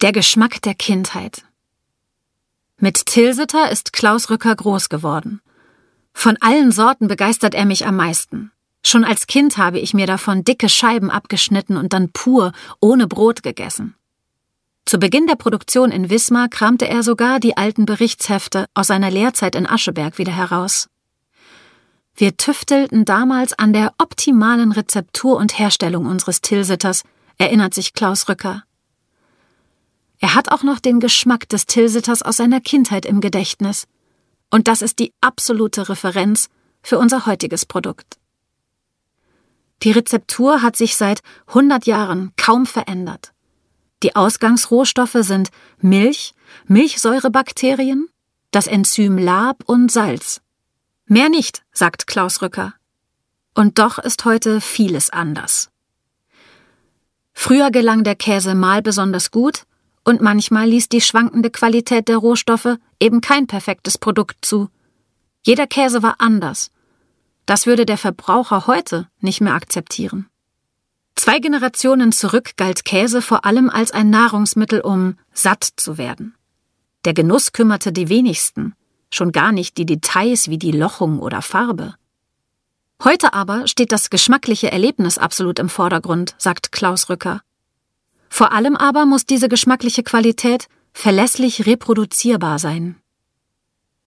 Der Geschmack der Kindheit. Mit Tilsiter ist Klaus Rücker groß geworden. Von allen Sorten begeistert er mich am meisten. Schon als Kind habe ich mir davon dicke Scheiben abgeschnitten und dann pur, ohne Brot gegessen. Zu Beginn der Produktion in Wismar kramte er sogar die alten Berichtshefte aus seiner Lehrzeit in Ascheberg wieder heraus. Wir tüftelten damals an der optimalen Rezeptur und Herstellung unseres Tilsitters, erinnert sich Klaus Rücker. Er hat auch noch den Geschmack des Tilsitters aus seiner Kindheit im Gedächtnis. Und das ist die absolute Referenz für unser heutiges Produkt. Die Rezeptur hat sich seit 100 Jahren kaum verändert. Die Ausgangsrohstoffe sind Milch, Milchsäurebakterien, das Enzym Lab und Salz. Mehr nicht, sagt Klaus Rücker. Und doch ist heute vieles anders. Früher gelang der Käse mal besonders gut, und manchmal ließ die schwankende Qualität der Rohstoffe eben kein perfektes Produkt zu. Jeder Käse war anders. Das würde der Verbraucher heute nicht mehr akzeptieren. Zwei Generationen zurück galt Käse vor allem als ein Nahrungsmittel, um satt zu werden. Der Genuss kümmerte die wenigsten, schon gar nicht die Details wie die Lochung oder Farbe. Heute aber steht das geschmackliche Erlebnis absolut im Vordergrund, sagt Klaus Rücker. Vor allem aber muss diese geschmackliche Qualität verlässlich reproduzierbar sein.